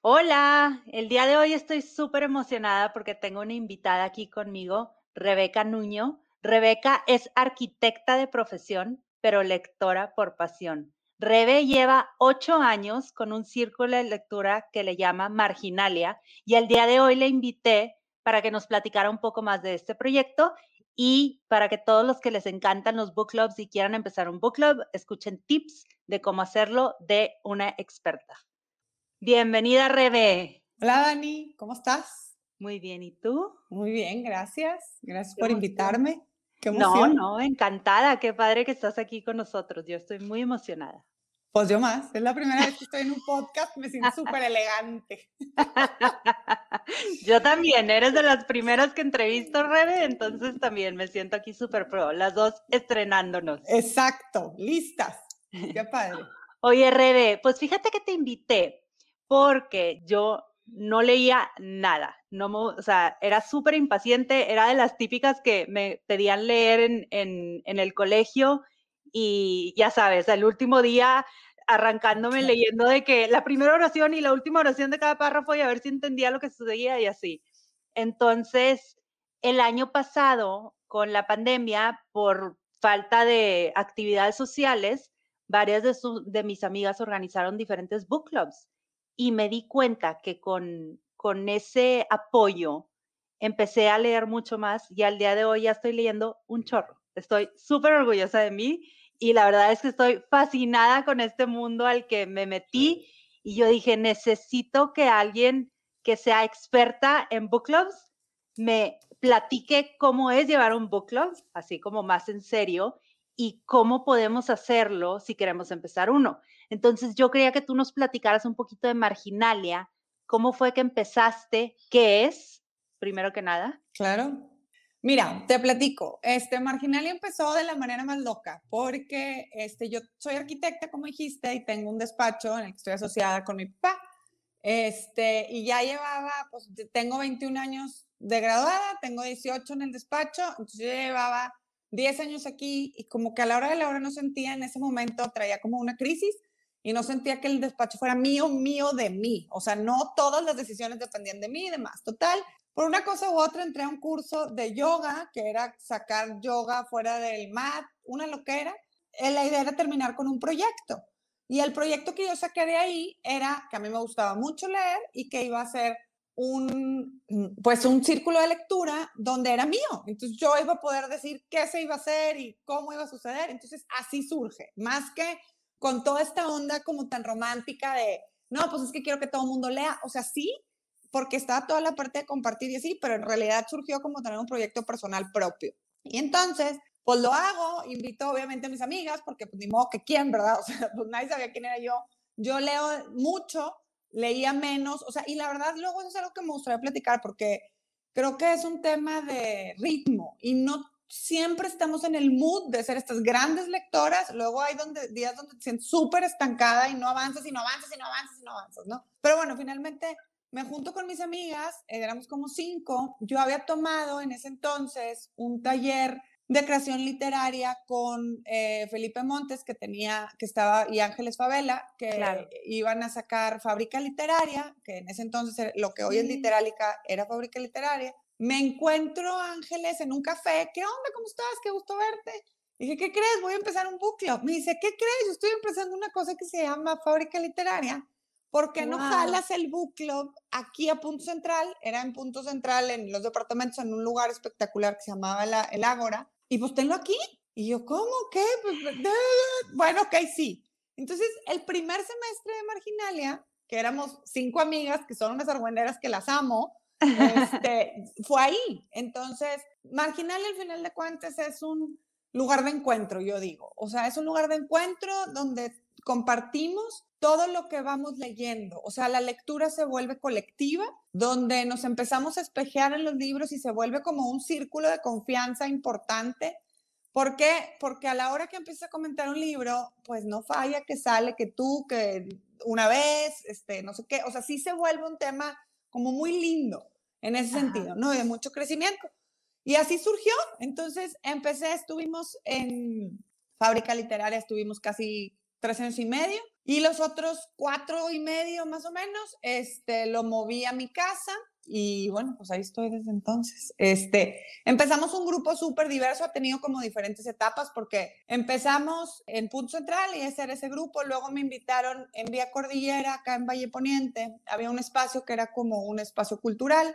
Hola, el día de hoy estoy súper emocionada porque tengo una invitada aquí conmigo, Rebeca Nuño. Rebeca es arquitecta de profesión, pero lectora por pasión. Rebe lleva ocho años con un círculo de lectura que le llama Marginalia y el día de hoy le invité para que nos platicara un poco más de este proyecto y para que todos los que les encantan los book clubs y quieran empezar un book club, escuchen tips de cómo hacerlo de una experta. Bienvenida, Rebe. Hola, Dani, ¿cómo estás? Muy bien, ¿y tú? Muy bien, gracias. Gracias por invitarme. Qué emoción. No, no, encantada. Qué padre que estás aquí con nosotros. Yo estoy muy emocionada. Pues yo más. Es la primera vez que estoy en un podcast. Me siento súper elegante. yo también. Eres de las primeras que entrevisto, Rebe. Entonces también me siento aquí súper pro. Las dos estrenándonos. Exacto. Listas. Qué padre. Oye, Rebe, pues fíjate que te invité porque yo no leía nada, no o sea, era súper impaciente, era de las típicas que me pedían leer en, en, en, el colegio y ya sabes, el último día arrancándome leyendo de que la primera oración y la última oración de cada párrafo y a ver si entendía lo que sucedía y así. Entonces, el año pasado, con la pandemia, por falta de actividades sociales, varias de, de mis amigas organizaron diferentes book clubs y me di cuenta que con, con ese apoyo empecé a leer mucho más y al día de hoy ya estoy leyendo un chorro. Estoy súper orgullosa de mí y la verdad es que estoy fascinada con este mundo al que me metí y yo dije, necesito que alguien que sea experta en book clubs me platique cómo es llevar un book club, así como más en serio, y cómo podemos hacerlo si queremos empezar uno. Entonces yo quería que tú nos platicaras un poquito de Marginalia, cómo fue que empezaste, qué es, primero que nada. Claro. Mira, te platico. Este Marginalia empezó de la manera más loca, porque este, yo soy arquitecta, como dijiste, y tengo un despacho en el que estoy asociada con mi papá. Este, y ya llevaba, pues tengo 21 años de graduada, tengo 18 en el despacho, entonces yo llevaba 10 años aquí y como que a la hora de la hora no sentía en ese momento, traía como una crisis y no sentía que el despacho fuera mío, mío de mí. O sea, no todas las decisiones dependían de mí y demás. Total, por una cosa u otra entré a un curso de yoga, que era sacar yoga fuera del mat, una loquera. Eh, la idea era terminar con un proyecto. Y el proyecto que yo saqué de ahí era que a mí me gustaba mucho leer y que iba a ser un, pues un círculo de lectura donde era mío. Entonces yo iba a poder decir qué se iba a hacer y cómo iba a suceder. Entonces así surge, más que con toda esta onda como tan romántica de, no, pues es que quiero que todo el mundo lea. O sea, sí, porque está toda la parte de compartir y así, pero en realidad surgió como tener un proyecto personal propio. Y entonces, pues lo hago, invito obviamente a mis amigas, porque pues ni modo que quién, ¿verdad? O sea, pues nadie sabía quién era yo. Yo leo mucho, leía menos, o sea, y la verdad luego eso es algo que me gustaría platicar, porque creo que es un tema de ritmo y no siempre estamos en el mood de ser estas grandes lectoras, luego hay donde, días donde te sientes súper estancada y no avanzas y no avanzas y no avanzas y no avanzas, ¿no? Pero bueno, finalmente me junto con mis amigas, eh, éramos como cinco, yo había tomado en ese entonces un taller de creación literaria con eh, Felipe Montes, que tenía, que estaba, y Ángeles Favela, que iban a sacar Fábrica Literaria, que en ese entonces lo que hoy es Literalica era Fábrica Literaria, me encuentro Ángeles en un café. ¿Qué onda? ¿Cómo estás? Qué gusto verte. Dije, ¿qué crees? Voy a empezar un book club. Me dice, ¿qué crees? Yo estoy empezando una cosa que se llama Fábrica Literaria. ¿Por qué no jalas el book club aquí a Punto Central? Era en Punto Central, en los departamentos, en un lugar espectacular que se llamaba el Ágora. Y pues tenlo aquí. Y yo, ¿cómo? ¿Qué? Pues, bueno, ok, sí. Entonces, el primer semestre de Marginalia, que éramos cinco amigas, que son unas argüenderas que las amo, este, fue ahí. Entonces, Marginal al final de cuentas es un lugar de encuentro, yo digo. O sea, es un lugar de encuentro donde compartimos todo lo que vamos leyendo. O sea, la lectura se vuelve colectiva, donde nos empezamos a espejear en los libros y se vuelve como un círculo de confianza importante. ¿Por qué? Porque a la hora que empiezas a comentar un libro, pues no falla que sale que tú, que una vez, este, no sé qué, o sea, sí se vuelve un tema como muy lindo en ese sentido, ¿no? De mucho crecimiento. Y así surgió. Entonces empecé, estuvimos en fábrica literaria, estuvimos casi tres años y medio. Y los otros cuatro y medio más o menos, este, lo moví a mi casa y bueno, pues ahí estoy desde entonces. Este, empezamos un grupo súper diverso, ha tenido como diferentes etapas porque empezamos en Punto Central y ese era ese grupo, luego me invitaron en Vía Cordillera, acá en Valle Poniente, había un espacio que era como un espacio cultural,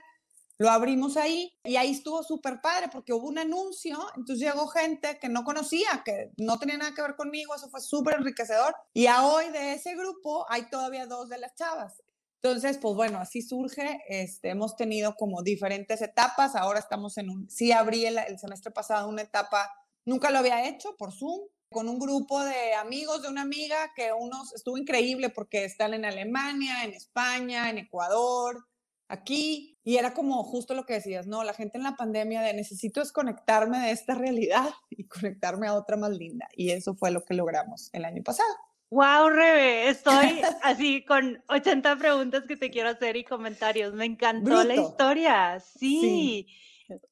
lo abrimos ahí y ahí estuvo súper padre porque hubo un anuncio, entonces llegó gente que no conocía, que no tenía nada que ver conmigo, eso fue súper enriquecedor. Y a hoy de ese grupo hay todavía dos de las chavas. Entonces, pues bueno, así surge. Este, hemos tenido como diferentes etapas. Ahora estamos en un, sí abrí el, el semestre pasado una etapa, nunca lo había hecho por Zoom, con un grupo de amigos de una amiga que unos estuvo increíble porque están en Alemania, en España, en Ecuador, aquí y era como justo lo que decías, no, la gente en la pandemia de necesito desconectarme de esta realidad y conectarme a otra más linda y eso fue lo que logramos el año pasado. Wow, Rebe, estoy así con 80 preguntas que te quiero hacer y comentarios. Me encantó la historia. Sí.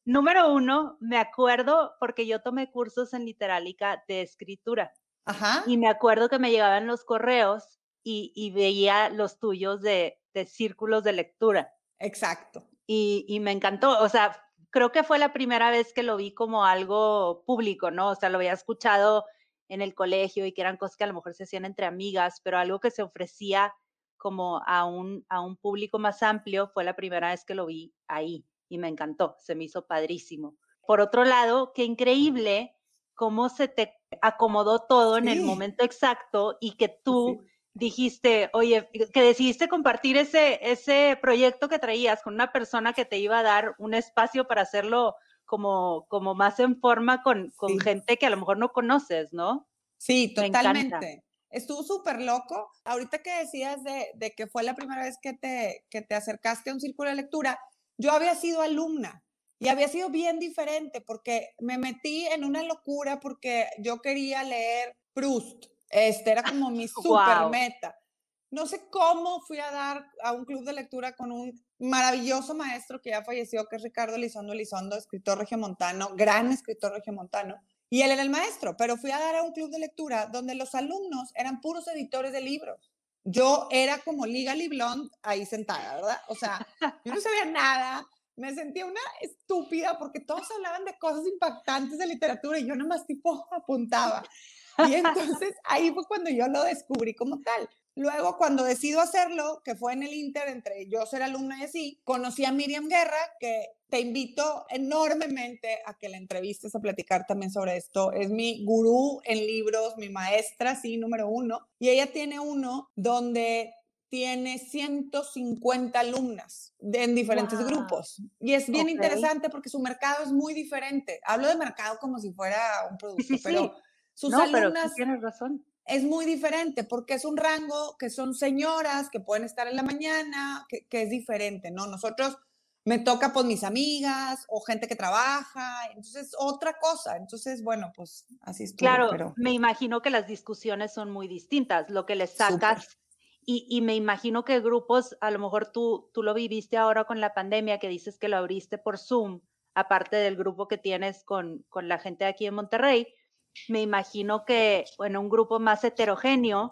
Número uno, me acuerdo porque yo tomé cursos en Literálica de escritura. Ajá. Y me acuerdo que me llegaban los correos y, veía los tuyos de, de círculos de lectura. Exacto. Y, me encantó, o sea, creo que fue la primera vez que lo vi como algo público, ¿no? O sea, lo había escuchado en el colegio y que eran cosas que a lo mejor se hacían entre amigas, pero algo que se ofrecía como a un, a un público más amplio fue la primera vez que lo vi ahí y me encantó, se me hizo padrísimo. Por otro lado, qué increíble cómo se te acomodó todo en el momento exacto y que tú dijiste, oye, que decidiste compartir ese, ese proyecto que traías con una persona que te iba a dar un espacio para hacerlo como, como más en forma con, con gente que a lo mejor no conoces, ¿no? Sí, totalmente. Estuvo súper loco. Ahorita que decías de, de, que fue la primera vez que te, que te acercaste a un círculo de lectura, yo había sido alumna y había sido bien diferente porque me metí en una locura porque yo quería leer Proust este era como mi super meta. No sé cómo fui a dar a un club de lectura con un maravilloso maestro que ya falleció, que es Ricardo Elizondo Elizondo, escritor regiomontano, gran escritor regiomontano. Y él era el maestro, pero fui a dar a un club de lectura donde los alumnos eran puros editores de libros. Yo era como Liga Blonde ahí sentada, ¿verdad? O sea, yo no sabía nada, me sentía una estúpida porque todos hablaban de cosas impactantes de literatura y yo nomás tipo apuntaba. Y entonces ahí fue cuando yo lo descubrí como tal. Luego, cuando decido hacerlo, que fue en el Inter, entre yo ser alumna y así, conocí a Miriam Guerra, que te invito enormemente a que la entrevistes a platicar también sobre esto. Es mi gurú en libros, mi maestra, sí, número uno. Y ella tiene uno donde tiene 150 alumnas en diferentes grupos. Y es bien interesante porque su mercado es muy diferente. Hablo de mercado como si fuera un producto, pero sus alumnas tienes razón. es muy diferente porque es un rango que son señoras que pueden estar en la mañana, que, es diferente, ¿no? Nosotros me toca pues mis amigas o gente que trabaja, entonces otra cosa, entonces bueno, pues así es. Claro, pero... me imagino que las discusiones son muy distintas, lo que les sacas y, y, me imagino que grupos, a lo mejor tú, tú lo viviste ahora con la pandemia, que dices que lo abriste por Zoom, aparte del grupo que tienes con, con la gente aquí en Monterrey, me imagino que en un grupo más heterogéneo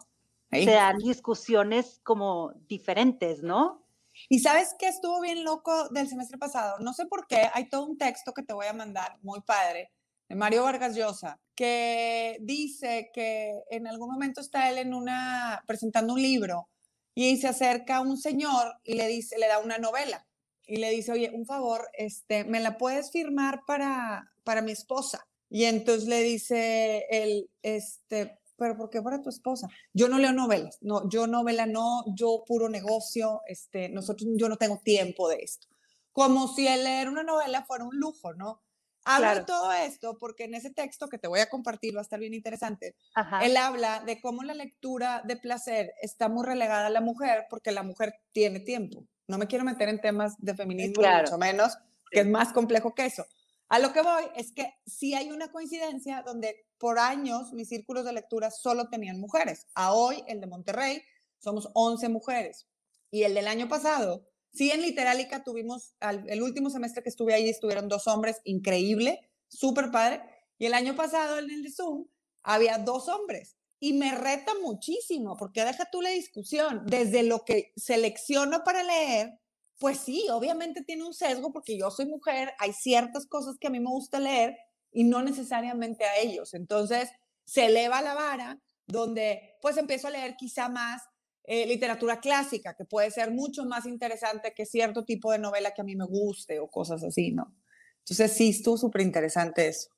se dan discusiones como diferentes, ¿no? Y sabes que estuvo bien loco del semestre pasado. No sé por qué, hay todo un texto que te voy a mandar, muy padre, de Mario Vargas Llosa, que dice que en algún momento está él en una, presentando un libro y se acerca a un señor y le dice, le da una novela y le dice, oye, un favor, este, ¿me la puedes firmar para, para mi esposa? Y entonces le dice él, este, pero ¿por qué para tu esposa? Yo no leo novelas, no, yo novela no, yo puro negocio, este, nosotros, yo no tengo tiempo de esto. Como si el leer una novela fuera un lujo, ¿no? Habla de todo esto porque en ese texto que te voy a compartir va a estar bien interesante. Él habla de cómo la lectura de placer está muy relegada a la mujer porque la mujer tiene tiempo. No me quiero meter en temas de feminismo, mucho menos, que es más complejo que eso. A lo que voy es que sí hay una coincidencia donde por años mis círculos de lectura solo tenían mujeres. A hoy, el de Monterrey, somos 11 mujeres. Y el del año pasado, sí en Literálica tuvimos, el último semestre que estuve ahí estuvieron dos hombres, increíble, súper padre. Y el año pasado en el de Zoom había dos hombres. Y me reta muchísimo, porque deja tú la discusión, desde lo que selecciono para leer pues sí, obviamente tiene un sesgo porque yo soy mujer, hay ciertas cosas que a mí me gusta leer y no necesariamente a ellos. Entonces, se eleva la vara donde pues empiezo a leer quizá más eh, literatura clásica, que puede ser mucho más interesante que cierto tipo de novela que a mí me guste o cosas así, ¿no? Entonces, sí, estuvo súper interesante eso.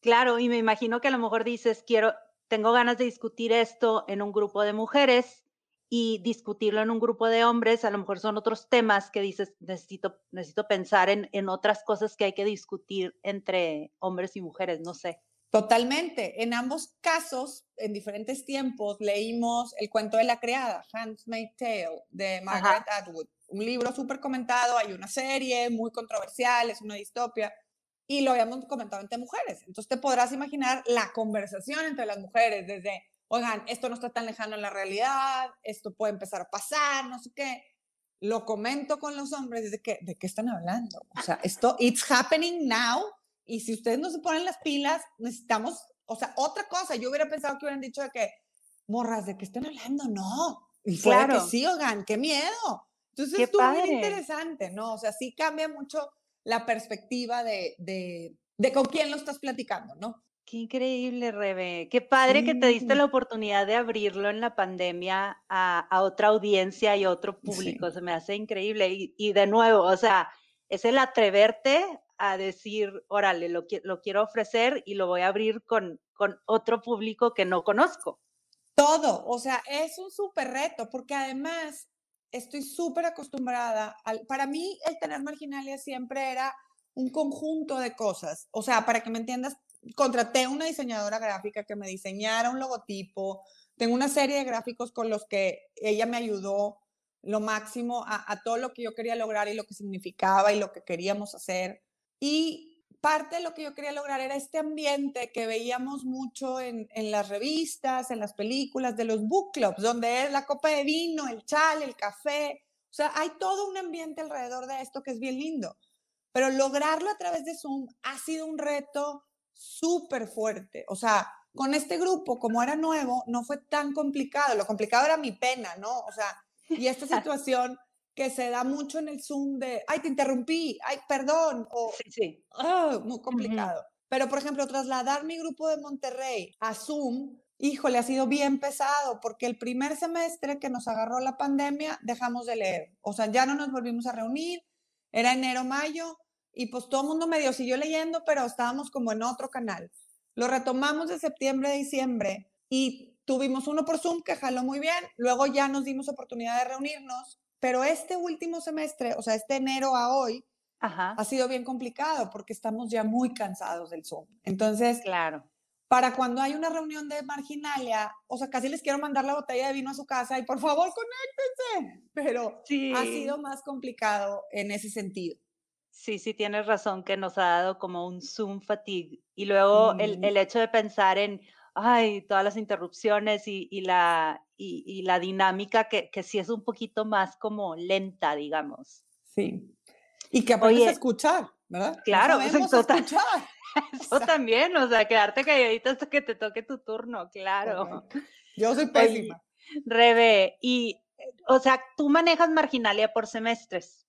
Claro, y me imagino que a lo mejor dices, quiero, tengo ganas de discutir esto en un grupo de mujeres y discutirlo en un grupo de hombres, a lo mejor son otros temas que dices, necesito, necesito pensar en, en otras cosas que hay que discutir entre hombres y mujeres, no sé. Totalmente. En ambos casos, en diferentes tiempos, leímos El cuento de la criada, Handmaid's Tale, de Margaret Atwood. Un libro súper comentado, hay una serie muy controversial, es una distopia, y lo habíamos comentado entre mujeres. Entonces te podrás imaginar la conversación entre las mujeres, desde oigan, esto no está tan lejano en la realidad, esto puede empezar a pasar, no sé qué. Lo comento con los hombres, de que, ¿de qué están hablando? O sea, esto, it's happening now, y si ustedes no se ponen las pilas, necesitamos, o sea, otra cosa, yo hubiera pensado que hubieran dicho de que, morras, ¿de qué están hablando? No. Y claro. que sí, oigan, qué miedo. Entonces, estuvo bien interesante, ¿no? O sea, sí cambia mucho la perspectiva de, de, de con quién lo estás platicando, ¿no? Qué increíble, Rebe. Qué padre que te diste la oportunidad de abrirlo en la pandemia a, otra audiencia y a otro público. Se me hace increíble. Y, de nuevo, o sea, es el atreverte a decir, órale, lo, lo quiero ofrecer y lo voy a abrir con, con otro público que no conozco. Todo, o sea, es un súper reto, porque además estoy súper acostumbrada, al, para mí el tener marginalia siempre era un conjunto de cosas, o sea, para que me entiendas, contraté una diseñadora gráfica que me diseñara un logotipo. Tengo una serie de gráficos con los que ella me ayudó lo máximo a, todo lo que yo quería lograr y lo que significaba y lo que queríamos hacer. Y parte de lo que yo quería lograr era este ambiente que veíamos mucho en, en las revistas, en las películas, de los book clubs, donde es la copa de vino, el chal, el café. O sea, hay todo un ambiente alrededor de esto que es bien lindo. Pero lograrlo a través de Zoom ha sido un reto súper fuerte. O sea, con este grupo, como era nuevo, no fue tan complicado. Lo complicado era mi pena, ¿no? O sea, y esta situación que se da mucho en el Zoom de, ay, te interrumpí, ay, perdón, o, sí, sí. Ah, muy complicado. Pero, por ejemplo, trasladar mi grupo de Monterrey a Zoom, híjole, ha sido bien pesado, porque el primer semestre que nos agarró la pandemia, dejamos de leer. O sea, ya no nos volvimos a reunir, era enero, mayo, y pues todo el mundo medio siguió leyendo, pero estábamos como en otro canal. Lo retomamos de septiembre a diciembre y tuvimos uno por Zoom que jaló muy bien, luego ya nos dimos oportunidad de reunirnos, pero este último semestre, o sea, este enero a hoy, ha sido bien complicado porque estamos ya muy cansados del Zoom. Entonces, claro. Para cuando hay una reunión de marginalia, o sea, casi les quiero mandar la botella de vino a su casa y por favor, conéctense, pero ha sido más complicado en ese sentido. Sí, sí, tienes razón que nos ha dado como un Zoom fatigue. Y luego el, el, hecho de pensar en, ay, todas las interrupciones y, y la, y, la dinámica que, que sí es un poquito más como lenta, digamos. Sí. Y que aprendes a escuchar, ¿verdad? Claro, eso, escuchar. eso también, o sea, quedarte calladito hasta que te toque tu turno, claro. Yo soy pésima. Rebe, y, o sea, tú manejas marginalia por semestres.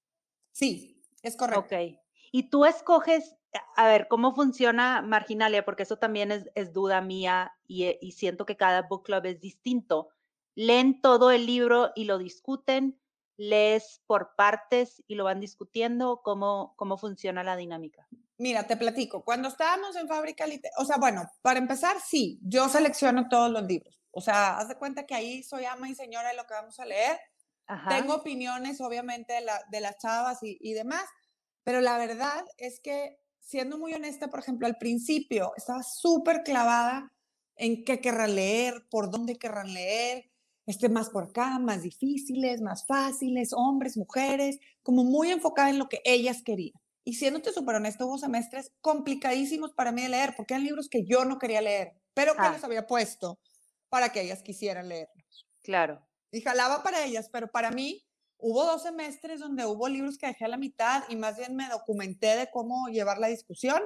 Sí, es correcto. Ok. Y tú escoges, a ver, ¿cómo funciona Marginalia? Porque eso también es, duda mía eh, y, siento que cada book club es distinto. ¿Leen todo el libro y lo discuten? ¿Lees por partes y lo van discutiendo? ¿Cómo, cómo funciona la dinámica? Mira, te platico. Cuando estábamos en Fábrica o sea, bueno, para empezar, sí, yo selecciono todos los libros. O sea, haz de cuenta que ahí soy ama y señora de lo que vamos a leer tengo opiniones, obviamente, de, las chavas y, demás, pero la verdad es que siendo muy honesta, por ejemplo, al principio estaba súper clavada en qué querrán leer, por dónde querrán leer, este, más por acá, más difíciles, más fáciles, hombres, mujeres, como muy enfocada en lo que ellas querían. Y siéndote súper honesta, hubo semestres complicadísimos para mí de leer, porque eran libros que yo no quería leer, pero que ah. les había puesto para que ellas quisieran leerlos. Claro. Y jalaba para ellas, pero para mí hubo dos semestres donde hubo libros que dejé a la mitad y más bien me documenté de cómo llevar la discusión.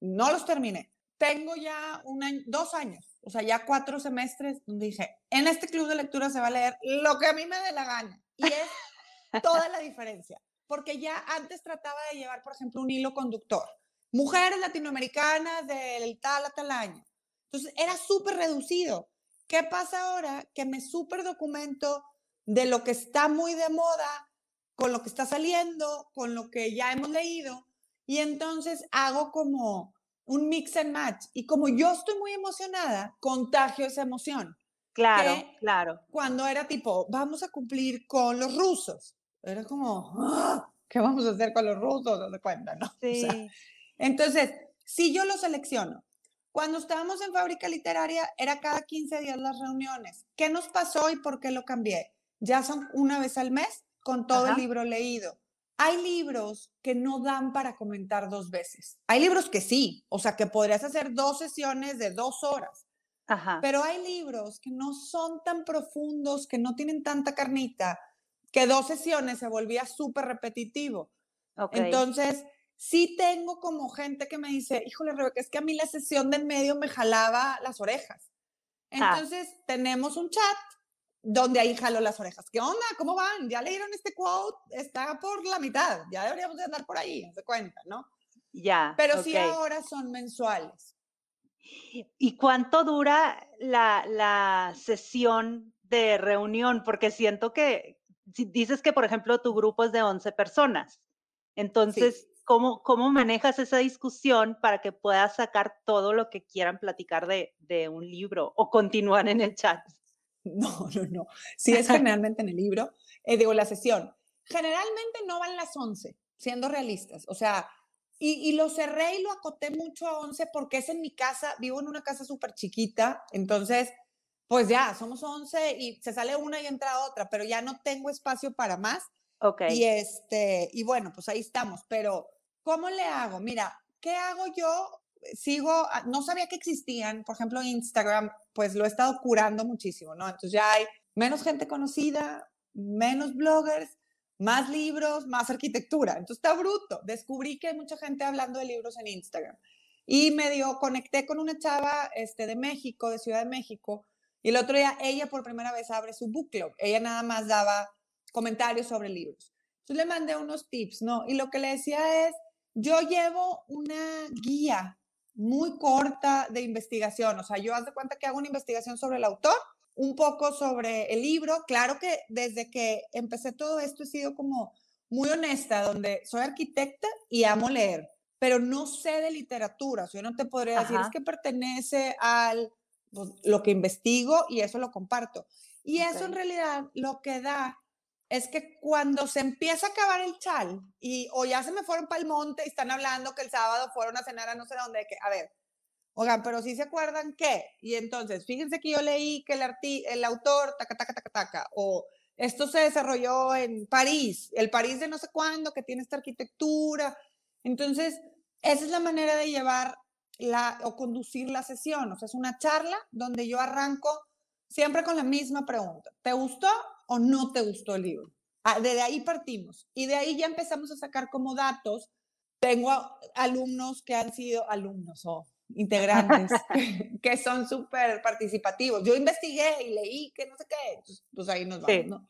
No los terminé. Tengo ya un año, dos años o sea, ya cuatro semestres donde dije, en este club de lectura se va a leer lo que a mí me dé la gana. Y es toda la diferencia, porque ya antes trataba de llevar, por ejemplo, un hilo conductor. Mujeres latinoamericanas del tal a tal año. Entonces, era súper reducido. ¿Qué pasa ahora? Que me súper documento de lo que está muy de moda, con lo que está saliendo, con lo que ya hemos leído, y entonces hago como un mix and match. Y como yo estoy muy emocionada, contagio esa emoción. Claro, claro. Cuando era tipo, vamos a cumplir con los rusos. Era como, ¡Ah! ¿qué vamos a hacer con los rusos? No se cuenta, ¿no? Sí. entonces, si yo lo selecciono. Cuando estábamos en fábrica literaria, era cada 15 días las reuniones. ¿Qué nos pasó y por qué lo cambié? Ya son una vez al mes con todo el libro leído. Hay libros que no dan para comentar dos veces. Hay libros que sí, o sea, que podrías hacer dos sesiones de dos horas. Pero hay libros que no son tan profundos, que no tienen tanta carnita, que dos sesiones se volvía súper repetitivo. Entonces, sí tengo como gente que me dice, híjole, Rebeca, es que a mí la sesión de en medio me jalaba las orejas. Ah. Entonces, tenemos un chat donde ahí jalo las orejas. ¿Qué onda? ¿Cómo van? ¿Ya leyeron este quote? Está por la mitad. Ya deberíamos de andar por ahí, se cuenta, ¿no? Ya. Pero sí ahora son mensuales. ¿Y cuánto dura la, la sesión de reunión? Porque siento que dices que, por ejemplo, tu grupo es de 11 personas. Entonces, ¿cómo, ¿cómo manejas esa discusión para que puedas sacar todo lo que quieran platicar de, de un libro o continuar en el chat? No, no, no. Sí es generalmente en el libro, eh, digo, la sesión. Generalmente no van las 11, siendo realistas. O sea, y, lo cerré y lo acoté mucho a 11 porque es en mi casa, vivo en una casa súper chiquita, entonces, pues ya, somos 11 y se sale una y entra otra, pero ya no tengo espacio para más. Ok. Y, este, y bueno, pues ahí estamos, pero ¿cómo le hago? Mira, ¿qué hago yo sigo, ah, no sabía que existían, por ejemplo, Instagram, pues lo he estado curando muchísimo, ¿no? Entonces ya hay menos gente conocida, menos bloggers, más libros, más arquitectura. Entonces está bruto. Descubrí que hay mucha gente hablando de libros en Instagram. Y medio conecté con una chava este, de México, de Ciudad de México, y el otro día ella por primera vez abre su book club. Ella nada más daba comentarios sobre libros. Entonces le mandé unos tips, ¿no? Y lo que le decía es, yo llevo una guía muy corta de investigación. O sea, yo haz de cuenta que hago una investigación sobre el autor, un poco sobre el libro. Claro que desde que empecé todo esto he sido como muy honesta, donde soy arquitecta y amo leer, pero no sé de literatura. O sea, yo no te podría decir, es que pertenece al pues, lo que investigo y eso lo comparto. Y eso en realidad lo que da es que cuando se empieza a acabar el chal y o ya se me fueron para el monte y están hablando que el sábado fueron a cenar a no sé dónde, que, a ver, oigan, pero si se acuerdan qué, y entonces, fíjense que yo leí que el, el autor, taca, taca, taca, taca, o esto se desarrolló en París, el París de no sé cuándo, que tiene esta arquitectura. Entonces, esa es la manera de llevar la, o conducir la sesión, o sea, es una charla donde yo arranco siempre con la misma pregunta. ¿Te gustó o no te gustó el libro? Ah, de ahí partimos y de ahí ya empezamos a sacar como datos. Tengo alumnos que han sido alumnos o integrantes que son súper participativos. Yo investigué y leí que no sé qué, pues ahí nos vamos, ¿no?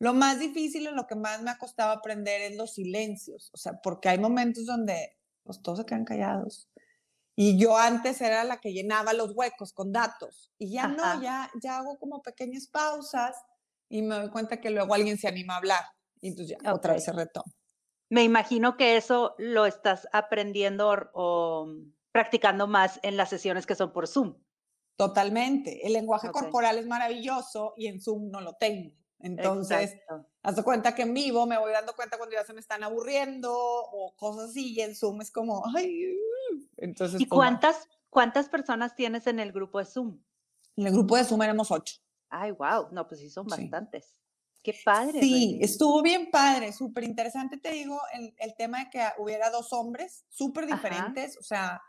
Lo más difícil o lo que más me ha costado aprender es los silencios, o sea, porque hay momentos donde pues todos se quedan callados y yo antes era la que llenaba los huecos con datos. Y ya no, ya, ya hago como pequeñas pausas y me doy cuenta que luego alguien se anima a hablar. Y entonces ya otra vez se retoma. Me imagino que eso lo estás aprendiendo o, practicando más en las sesiones que son por Zoom. Totalmente. El lenguaje corporal es maravilloso y en Zoom no lo tengo. Entonces, haz cuenta que en vivo me voy dando cuenta cuando ya se me están aburriendo o cosas así, y en Zoom es como, ay, entonces. ¿Y pues, cuántas, cuántas personas tienes en el grupo de Zoom? En el grupo de Zoom éramos ocho. Ay, wow, no, pues sí son bastantes. Qué padre. Sí, estuvo bien padre, súper interesante, te digo, el, el, tema de que hubiera dos hombres súper diferentes, o sea,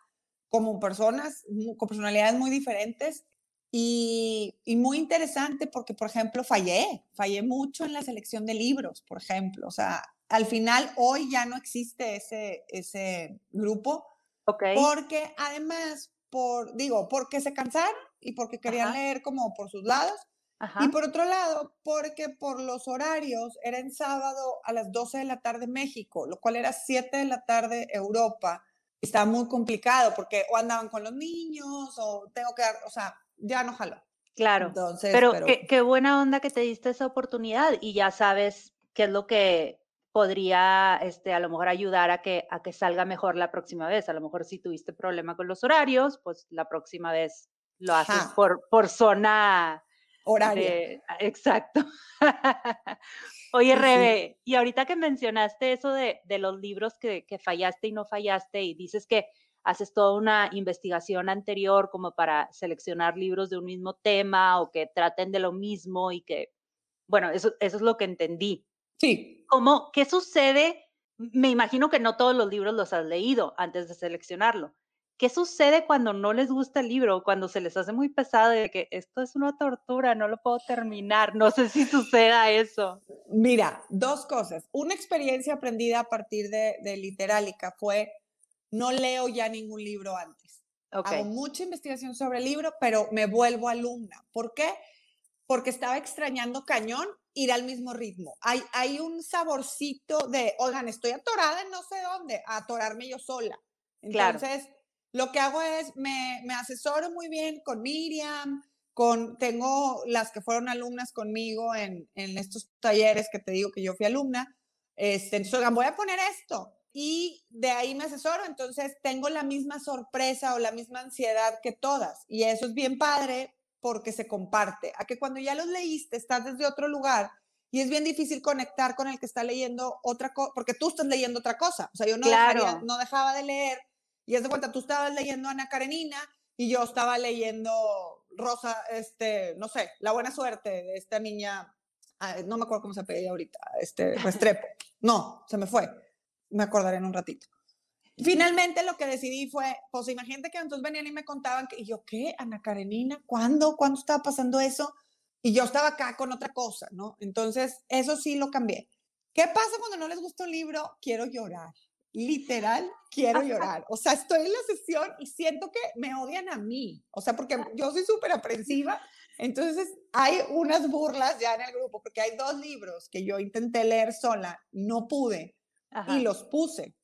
como personas, con personalidades muy diferentes, y, y, muy interesante porque, por ejemplo, fallé, fallé mucho en la selección de libros, por ejemplo. O sea, al final hoy ya no existe ese, ese grupo. Okay. Porque además, por, digo, porque se cansaron y porque querían leer como por sus lados. Ajá. Y por otro lado, porque por los horarios era en sábado a las 12 de la tarde México, lo cual era 7 de la tarde Europa. Estaba muy complicado porque o andaban con los niños o tengo que dar, o sea, ya no jaló. Claro. Entonces, pero, Qué, buena onda que te diste esa oportunidad y ya sabes qué es lo que podría este, a lo mejor ayudar a que, a que salga mejor la próxima vez. A lo mejor si tuviste problema con los horarios, pues la próxima vez lo haces por, por zona horaria. exacto. Oye, Rebe, y ahorita que mencionaste eso de, de los libros que, que, fallaste y no fallaste, y dices que haces toda una investigación anterior como para seleccionar libros de un mismo tema o que traten de lo mismo y que, bueno, eso, eso es lo que entendí. Sí. ¿Cómo, ¿Qué sucede? Me imagino que no todos los libros los has leído antes de seleccionarlo. ¿Qué sucede cuando no les gusta el libro, cuando se les hace muy pesado de que esto es una tortura, no lo puedo terminar? No sé si suceda eso. Mira, dos cosas. Una experiencia aprendida a partir de, de Literálica fue no leo ya ningún libro antes. Hago mucha investigación sobre el libro, pero me vuelvo alumna. ¿Por qué? Porque estaba extrañando cañón ir al mismo ritmo. Hay, hay un saborcito de, oigan, estoy atorada en no sé dónde, a atorarme yo sola. Entonces, lo que hago es, me, me asesoro muy bien con Miriam, con, tengo las que fueron alumnas conmigo en, en estos talleres que te digo que yo fui alumna. Este, entonces, voy a poner esto y de ahí me asesoro, entonces tengo la misma sorpresa o la misma ansiedad que todas y eso es bien padre porque se comparte, a que cuando ya los leíste estás desde otro lugar y es bien difícil conectar con el que está leyendo otra cosa, porque tú estás leyendo otra cosa, o sea, yo no, no dejaba de leer y es de cuenta, tú estabas leyendo Ana Karenina y yo estaba leyendo Rosa, este, no sé, La Buena Suerte de esta niña, no me acuerdo cómo se apellida ahorita, este, Restrepo, no, se me fue me acordaré en un ratito. Finalmente lo que decidí fue, pues imagínate que entonces venían y me contaban que, y yo, ¿qué? Ana Karenina, ¿cuándo? ¿Cuándo estaba pasando eso? Y yo estaba acá con otra cosa, ¿no? Entonces, eso sí lo cambié. ¿Qué pasa cuando no les gusta un libro? Quiero llorar. Literal, quiero llorar. O sea, estoy en la sesión y siento que me odian a mí. O sea, porque yo soy súper aprensiva. Entonces, hay unas burlas ya en el grupo, porque hay dos libros que yo intenté leer sola, no pude y los puse.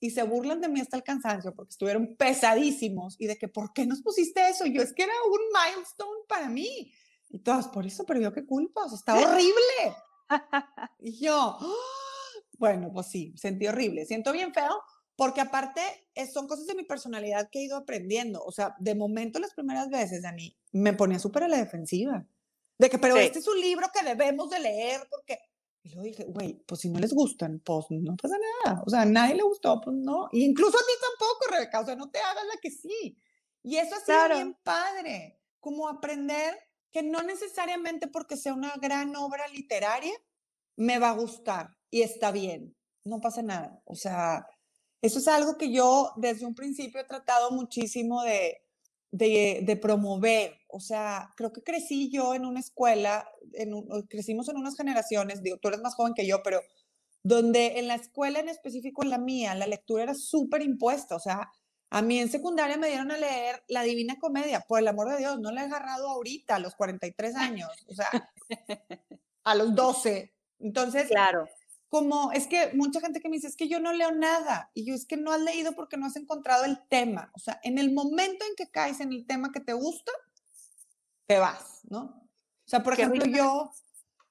Y se burlan de mí hasta el cansancio porque estuvieron pesadísimos y de que, ¿por qué nos pusiste eso? yo, es que era un milestone para mí. Y todas, por eso, pero yo qué culpa, o sea, está horrible. y yo, ¡ah! Bueno, pues sí, sentí horrible. Siento bien feo porque aparte son cosas de mi personalidad que he ido aprendiendo. O sea, de momento las primeras veces, Dani, me ponía súper a la defensiva. De que, pero este es un libro que debemos de leer porque y luego dije, güey, pues si no les gustan, pues no pasa nada. O sea, a nadie le gustó, pues no. Y incluso a ti tampoco, Rebeca. O sea, no te hagas la que sí. Y eso ha sido bien padre. Como aprender que no necesariamente porque sea una gran obra literaria me va a gustar y está bien. No pasa nada. O sea, eso es algo que yo desde un principio he tratado muchísimo de, de, promover. O sea, creo que crecí yo en una escuela, en crecimos en unas generaciones, digo, tú eres más joven que yo, pero donde en la escuela en específico, en la mía, la lectura era súper impuesta. O sea, a mí en secundaria me dieron a leer La Divina Comedia, por el amor de Dios, no la he agarrado ahorita, a los 43 años, o sea, a los 12. Entonces, claro como es que mucha gente que me dice, es que yo no leo nada, y yo es que no has leído porque no has encontrado el tema. O sea, en el momento en que caes en el tema que te gusta, te vas, ¿no? O sea, por ejemplo, yo,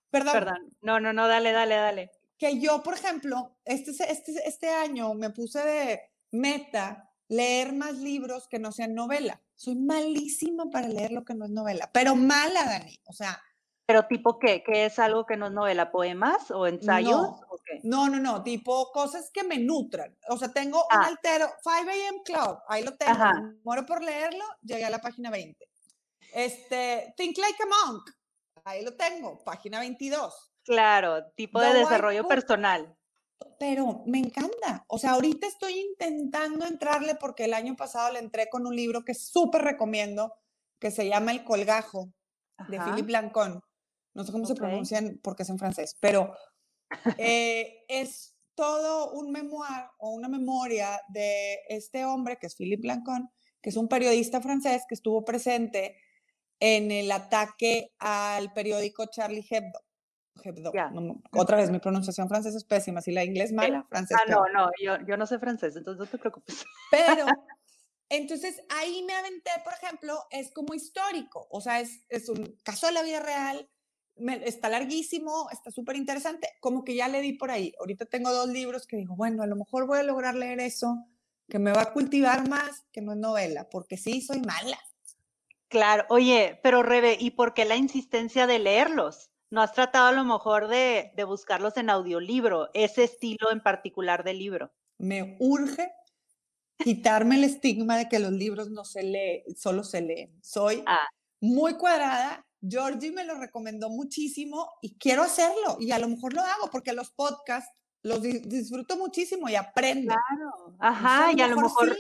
perdón. Perdón, no, no, no, dale, dale, dale. Que yo, por ejemplo, este, este, este año me puse de meta leer más libros que no sean novela. Soy malísima para leer lo que no es novela, pero mala, Dani. O sea, Pero tipo qué, ¿qué es algo que no es novela? ¿Poemas o ensayos? No, no, no, no, tipo cosas que me nutran. O sea, tengo un ah. altero, 5 a.m. Club, ahí lo tengo, muero por leerlo, llegué a la página 20. Este, Think Like a Monk, ahí lo tengo, página 22. Claro, tipo de desarrollo personal. Pero me encanta. O sea, ahorita estoy intentando entrarle porque el año pasado le entré con un libro que súper recomiendo, que se llama El Colgajo, de Philippe Blancon. No sé cómo se pronuncian porque es en francés, pero eh, es todo un memoir o una memoria de este hombre que es Philippe Blancon, que es un periodista francés que estuvo presente en el ataque al periódico Charlie Hebdo. Hebdo. otra vez, mi pronunciación francesa es pésima. Si la inglés mala, francés. Ah, no, no, yo, yo no sé francés, entonces no te preocupes. Pero, entonces ahí me aventé, por ejemplo, es como histórico, o sea, es, es un caso de la vida real, está larguísimo, está súper interesante, como que ya le di por ahí. Ahorita tengo dos libros que digo, bueno, a lo mejor voy a lograr leer eso, que me va a cultivar más que no es novela, porque sí, soy mala. Claro, oye, pero Rebe, ¿y por qué la insistencia de leerlos? ¿No has tratado a lo mejor de, de buscarlos en audiolibro, ese estilo en particular de libro? Me urge quitarme el estigma de que los libros no se leen, solo se leen. Soy ah. muy cuadrada Georgie me lo recomendó muchísimo y quiero hacerlo y a lo mejor lo hago porque los podcasts los disfruto muchísimo y aprendo. Claro, ajá, y a lo mejor...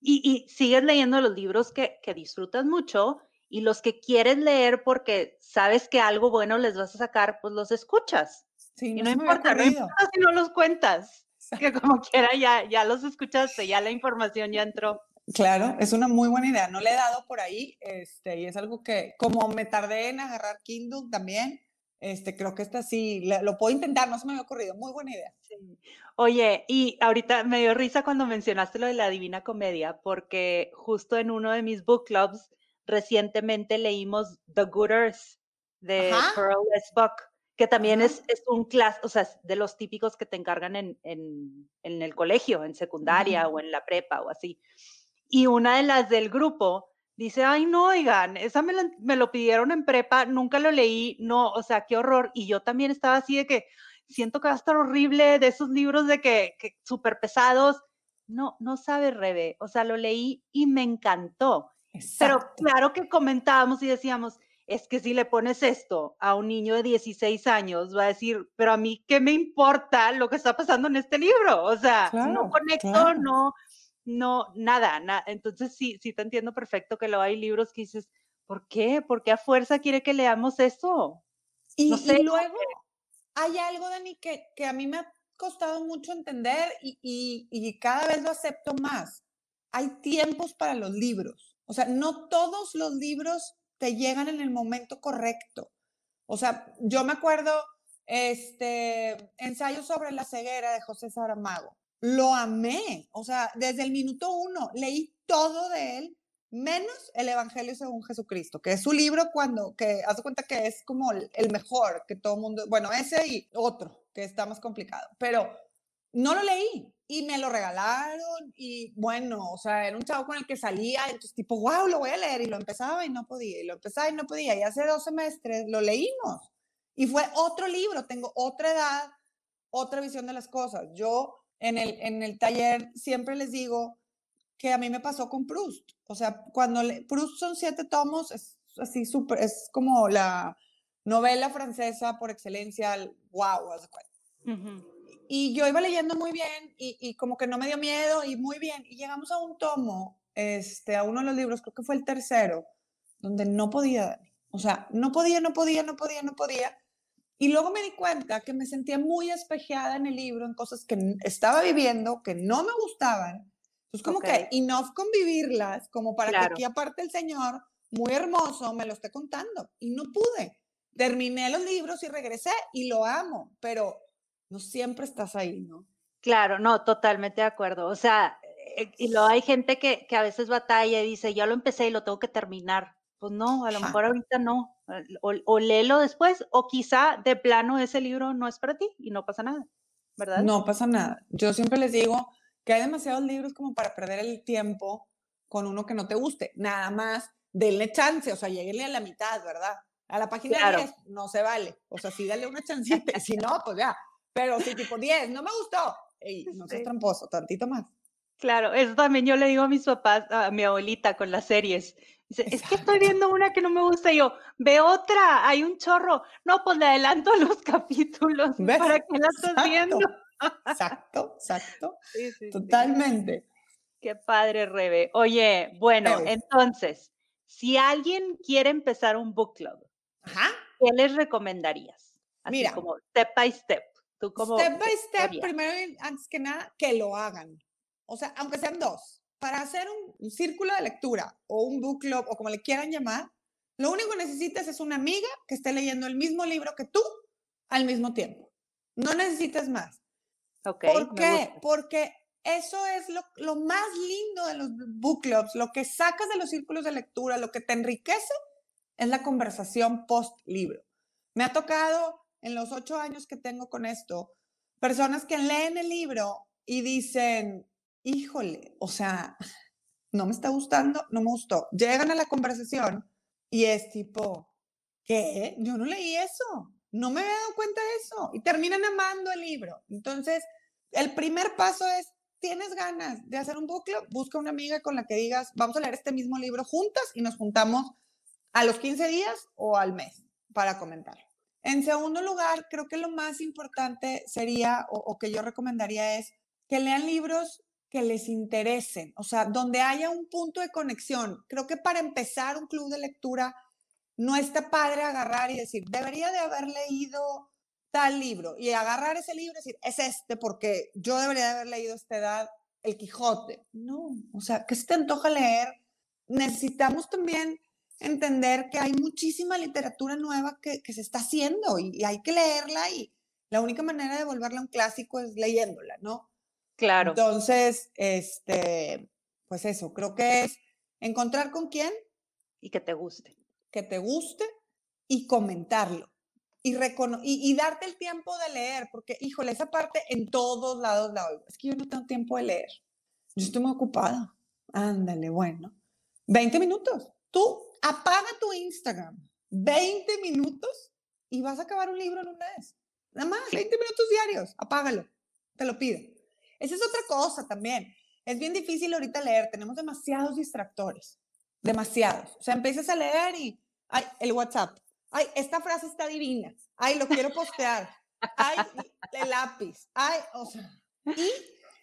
Y, y, sigues leyendo los libros que, que disfrutas mucho y los que quieres leer porque sabes que algo bueno les vas a sacar, pues los escuchas. Sí, y no, importa, no importa si no los cuentas, que como quiera ya, ya los escuchaste, ya la información ya entró. Claro, es una muy buena idea. No le he dado por ahí, este, y es algo que, como me tardé en agarrar Kindle también, este, creo que esta sí, lo puedo intentar, no se me había ocurrido. Muy buena idea. Oye, y ahorita me dio risa cuando mencionaste lo de la Divina Comedia, porque justo en uno de mis book clubs recientemente leímos The Good Earth de Pearl S. Buck, que también es, es, un clase, o sea, de los típicos que te encargan en, en, en el colegio, en secundaria o en la prepa o así y una de las del grupo dice, ay, no, oigan, esa me, me, lo pidieron en prepa, nunca lo leí, no, o sea, qué horror. Y yo también estaba así de que siento que va a estar horrible de esos libros de que, que súper pesados. No, no sabe, Rebe, o sea, lo leí y me encantó. Pero claro que comentábamos y decíamos, es que si le pones esto a un niño de 16 años, va a decir, pero a mí, ¿qué me importa lo que está pasando en este libro? O sea, no conecto, no, no, nada, entonces sí, sí te entiendo perfecto que luego hay libros que dices, ¿por qué? ¿Por qué a fuerza quiere que leamos eso? Y, luego hay algo, Dani, que, que a mí me ha costado mucho entender y, y, cada vez lo acepto más. Hay tiempos para los libros. O sea, no todos los libros te llegan en el momento correcto. O sea, yo me acuerdo, este, ensayo sobre la ceguera de José Saramago lo amé. O sea, desde el minuto uno leí todo de él, menos el Evangelio según Jesucristo, que es su libro cuando, que hace cuenta que es como el mejor, que todo mundo, bueno, ese y otro, que está más complicado, pero no lo leí y me lo regalaron y bueno, o sea, era un chavo con el que salía, entonces tipo, wow, lo voy a leer y lo empezaba y no podía, y lo empezaba y no podía, y hace dos semestres lo leímos y fue otro libro, tengo otra edad, otra visión de las cosas. Yo en el, en el taller siempre les digo que a mí me pasó con Proust. O sea, cuando Proust son siete tomos, es así súper, es como la novela francesa por excelencia, wow, Y yo iba leyendo muy bien y, y, como que no me dio miedo y muy bien. Y llegamos a un tomo, este, a uno de los libros, creo que fue el tercero, donde no podía, O sea, no podía, no podía, no podía, no podía. Y luego me di cuenta que me sentía muy espejeada en el libro, en cosas que estaba viviendo, que no me gustaban. Entonces, como que enough convivirlas, como para que aquí aparte el Señor, muy hermoso, me lo esté contando. Y no pude. Terminé los libros y regresé y lo amo, pero no siempre estás ahí, ¿no? Claro, no, totalmente de acuerdo. O sea, eh, y luego hay gente que, que a veces batalla y dice, yo lo empecé y lo tengo que terminar. Pues no, a lo mejor ahorita no. O, o, léelo después, o quizá de plano ese libro no es para ti y no pasa nada, ¿verdad? No pasa nada. Yo siempre les digo que hay demasiados libros como para perder el tiempo con uno que no te guste. Nada más, denle chance, o sea, lleguenle a la mitad, ¿verdad? A la página 10 no se vale. O sea, sí dale una chancita. si no, pues ya. Pero si tipo 10, no me gustó. Ey, no seas tramposo, tantito más. Claro, eso también yo le digo a mis papás, a mi abuelita con las series. Dice, es que estoy viendo una que no me gusta. Y yo, ve otra, hay un chorro. No, pues le adelanto los capítulos. ¿Para que la estás viendo? exacto, exacto. Totalmente. Qué padre, Rebe. Oye, bueno, entonces, si alguien quiere empezar un book club, ¿qué les recomendarías? Mira, como step by step. Tú como step by step, primero, antes que nada, que lo hagan. O sea, aunque sean dos. Para hacer un, círculo de lectura o un book club o como le quieran llamar, lo único que necesitas es una amiga que esté leyendo el mismo libro que tú al mismo tiempo. No necesitas más. Okay, ¿Por qué? Porque eso es lo, lo, más lindo de los book clubs, lo que sacas de los círculos de lectura, lo que te enriquece es la conversación post libro. Me ha tocado en los ocho años que tengo con esto, personas que leen el libro y dicen, híjole, o sea, no me está gustando, no me gustó. Llegan a la conversación y es tipo, ¿qué? Yo no leí eso, no me había dado cuenta de eso. Y terminan amando el libro. Entonces, el primer paso es, tienes ganas de hacer un club, busca una amiga con la que digas, vamos a leer este mismo libro juntas y nos juntamos a los 15 días o al mes para comentar. En segundo lugar, creo que lo más importante sería, o, que yo recomendaría es, que lean libros que les interesen, o sea, donde haya un punto de conexión. Creo que para empezar un club de lectura no está padre agarrar y decir, debería de haber leído tal libro y agarrar ese libro y decir, es este porque yo debería de haber leído a esta edad El Quijote. No, o sea, ¿qué se te antoja leer? Necesitamos también entender que hay muchísima literatura nueva que, se está haciendo y, hay que leerla y la única manera de volverla un clásico es leyéndola, ¿no? Claro. Entonces, este, pues eso, creo que es encontrar con quién. Y que te guste. Que te guste y comentarlo. Y, y, y, darte el tiempo de leer, porque, híjole, esa parte en todos lados la oigo. Es que yo no tengo tiempo de leer. Yo estoy muy ocupada. Ándale, bueno. 20 minutos. Tú apaga tu Instagram 20 minutos y vas a acabar un libro en un mes. Nada más, 20 minutos diarios, apágalo, te lo pido. Esa es otra cosa también. Es bien difícil ahorita leer, tenemos demasiados distractores, demasiados. O sea, empiezas a leer y, ay, el WhatsApp, ay, esta frase está divina, ay, lo quiero postear, ay, el lápiz, ay, o sea. Y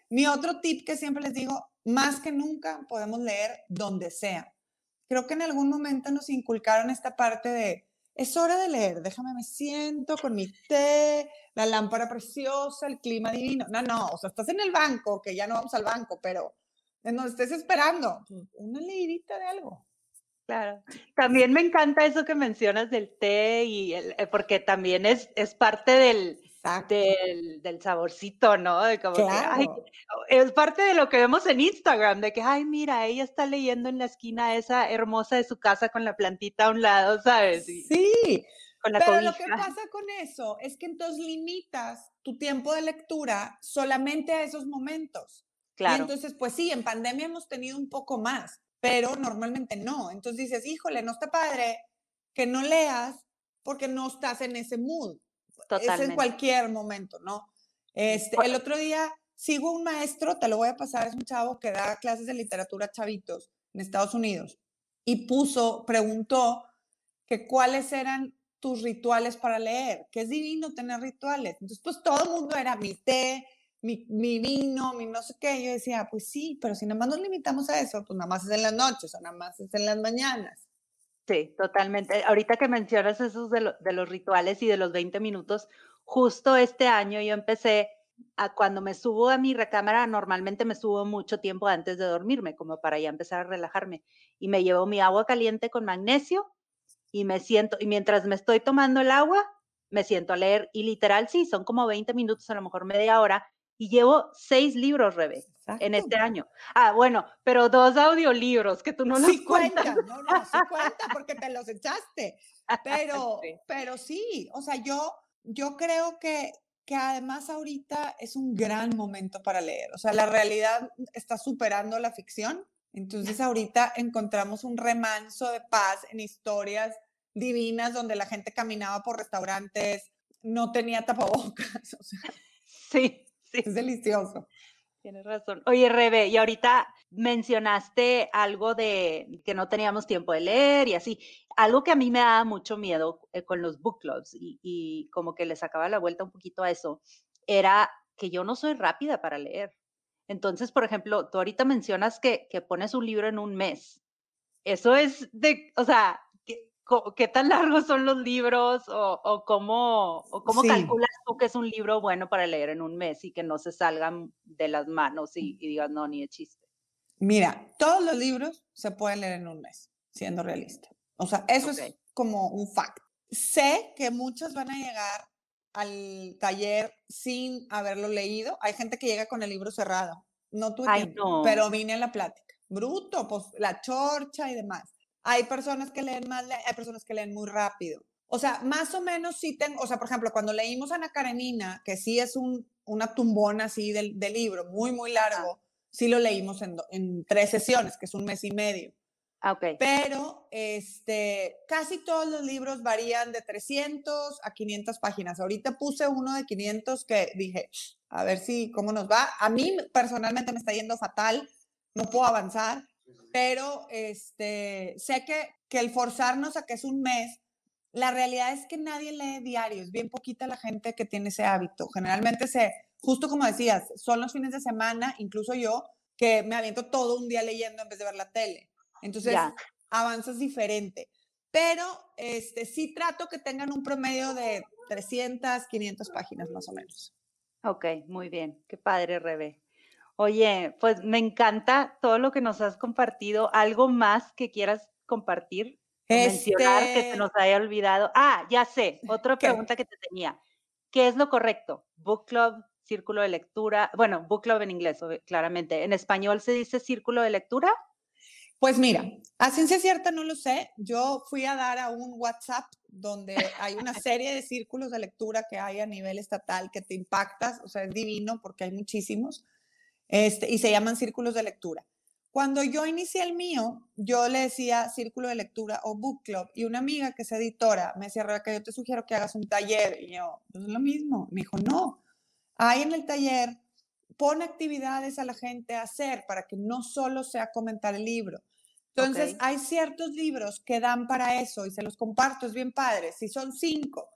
mi otro tip que siempre les digo, más que nunca podemos leer donde sea creo que en algún momento nos inculcaron esta parte de, es hora de leer, déjame, me siento con mi té, la lámpara preciosa, el clima divino. No, no, o sea, estás en el banco, que ya no vamos al banco, pero nos estés esperando, pues, una leidita de algo. Claro. También me encanta eso que mencionas del té y el, eh, porque también es, es parte del, del, del, saborcito, ¿no? De como es parte de lo que vemos en Instagram, de que, ay, mira, ella está leyendo en la esquina esa hermosa de su casa con la plantita a un lado, ¿sabes? sí, con la pero lo que pasa con eso es que entonces limitas tu tiempo de lectura solamente a esos momentos. Claro. Y entonces, pues sí, en pandemia hemos tenido un poco más, pero normalmente no. Entonces dices, híjole, no está padre que no leas porque no estás en ese mood. Es en cualquier momento, ¿no? Este, el otro día sigo un maestro, te lo voy a pasar, es un chavo que da clases de literatura chavitos en Estados Unidos y puso, preguntó que cuáles eran tus rituales para leer, que es divino tener rituales. Entonces, pues todo el mundo era mi té, mi, mi, vino, mi no sé qué. Yo decía, pues sí, pero si nada más nos limitamos a eso, pues nada más es en las noches o nada más es en las mañanas. Sí, totalmente. Ahorita que mencionas esos de, los rituales y de los 20 minutos, justo este año yo empecé a cuando me subo a mi recámara, normalmente me subo mucho tiempo antes de dormirme, como para ya empezar a relajarme. Y me llevo mi agua caliente con magnesio y me siento, y mientras me estoy tomando el agua, me siento a leer. Y literal, sí, son como 20 minutos, a lo mejor media hora. Y llevo seis libros, Rebe en este año. Ah, bueno, pero dos audiolibros que tú no los cuentas. No, no, sí cuenta porque te los echaste. Pero, sí. pero sí, o sea, yo, yo creo que, que además ahorita es un gran momento para leer. O sea, la realidad está superando la ficción. Entonces ahorita encontramos un remanso de paz en historias divinas donde la gente caminaba por restaurantes, no tenía tapabocas. sí, sí. Es delicioso. Tienes razón. Oye, Rebe, y ahorita mencionaste algo de que no teníamos tiempo de leer y así. Algo que a mí me da mucho miedo eh, con los book clubs y, como que le sacaba la vuelta un poquito a eso, era que yo no soy rápida para leer. Entonces, por ejemplo, tú ahorita mencionas que, que pones un libro en un mes. Eso es de, o sea, qué tan largos son los libros o, cómo, o cómo calculas tú que es un libro bueno para leer en un mes y que no se salgan de las manos y, digas, no, ni de chiste. Mira, todos los libros se pueden leer en un mes, siendo realista. O sea, eso es como un fact. Sé que muchos van a llegar al taller sin haberlo leído. Hay gente que llega con el libro cerrado. No tú, pero vine a la plática. Bruto, pues la chorcha y demás. Hay personas que leen más, hay personas que leen muy rápido. O sea, más o menos sí tengo, o sea, por ejemplo, cuando leímos Ana Karenina, que sí es un, una tumbona así del, libro, muy, muy largo, sí lo leímos en, en, tres sesiones, que es un mes y medio. Ah, okay. Pero este, casi todos los libros varían de 300 a 500 páginas. Ahorita puse uno de 500 que dije, a ver si, cómo nos va. A mí personalmente me está yendo fatal, no puedo avanzar pero este, sé que, que el forzarnos a que es un mes, la realidad es que nadie lee diarios, bien poquita la gente que tiene ese hábito. Generalmente se, justo como decías, son los fines de semana, incluso yo, que me aviento todo un día leyendo en vez de ver la tele. Entonces, avanzas diferente. Pero este, sí trato que tengan un promedio de 300, 500 páginas más o menos. Ok, muy bien. Qué padre, Rebe. Oye, pues me encanta todo lo que nos has compartido. ¿Algo más que quieras compartir? Mencionar que se este nos haya olvidado. Ah, ya sé, otra pregunta que te tenía. ¿Qué es lo correcto? Book club, círculo de lectura. Bueno, book club en inglés, claramente. ¿En español se dice círculo de lectura? Pues mira, a ciencia cierta no lo sé. Yo fui a dar a un WhatsApp donde hay una serie de círculos de lectura que hay a nivel estatal que te impactas, o sea, es divino porque hay muchísimos. Este, y se llaman círculos de lectura. Cuando yo inicié el mío, yo le decía círculo de lectura o book club y una amiga que es editora me decía, Rebeca, yo te sugiero que hagas un taller. Y yo, pues es lo mismo. Me dijo, no, ahí en el taller pon actividades a la gente a hacer para que no solo sea comentar el libro. Entonces, hay ciertos libros que dan para eso y se los comparto, es bien padre. Si son cinco,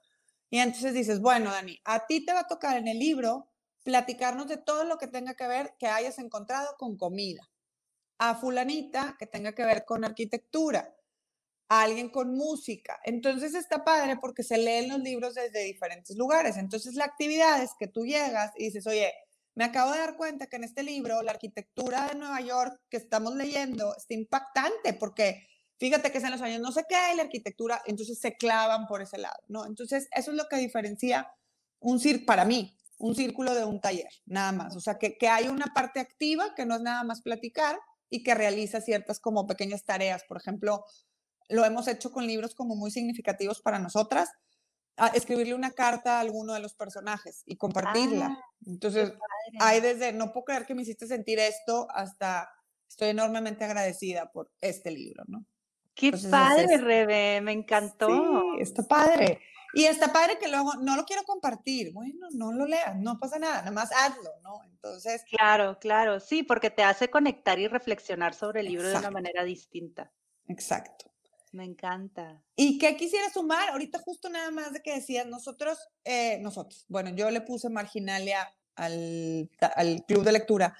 y entonces dices, bueno, Dani, a ti te va a tocar en el libro platicarnos de todo lo que tenga que ver que hayas encontrado con comida. A fulanita que tenga que ver con arquitectura. A alguien con música. Entonces está padre porque se leen los libros desde diferentes lugares. Entonces la actividad es que tú llegas y dices, oye, me acabo de dar cuenta que en este libro la arquitectura de Nueva York que estamos leyendo está impactante porque fíjate que es en los años no sé qué y la arquitectura, entonces se clavan por ese lado, ¿no? Entonces eso es lo que diferencia un CIR para mí, un círculo de un taller, nada más. O sea, que, que hay una parte activa que no es nada más platicar y que realiza ciertas como pequeñas tareas. Por ejemplo, lo hemos hecho con libros como muy significativos para nosotras, escribirle una carta a alguno de los personajes y compartirla. Ah, Entonces, hay desde, no puedo creer que me hiciste sentir esto, hasta estoy enormemente agradecida por este libro, ¿no? Qué padre, Rebe, me encantó. Sí, está padre. Y está padre que luego no lo quiero compartir. Bueno, no lo leas, no pasa nada, nada más hazlo, ¿no? Entonces. Claro, claro, sí, porque te hace conectar y reflexionar sobre el libro de una manera distinta. Exacto. Me encanta. ¿Y qué quisiera sumar? Ahorita justo nada más de que decías, nosotros, eh, nosotros, bueno, yo le puse marginalia al, al club de lectura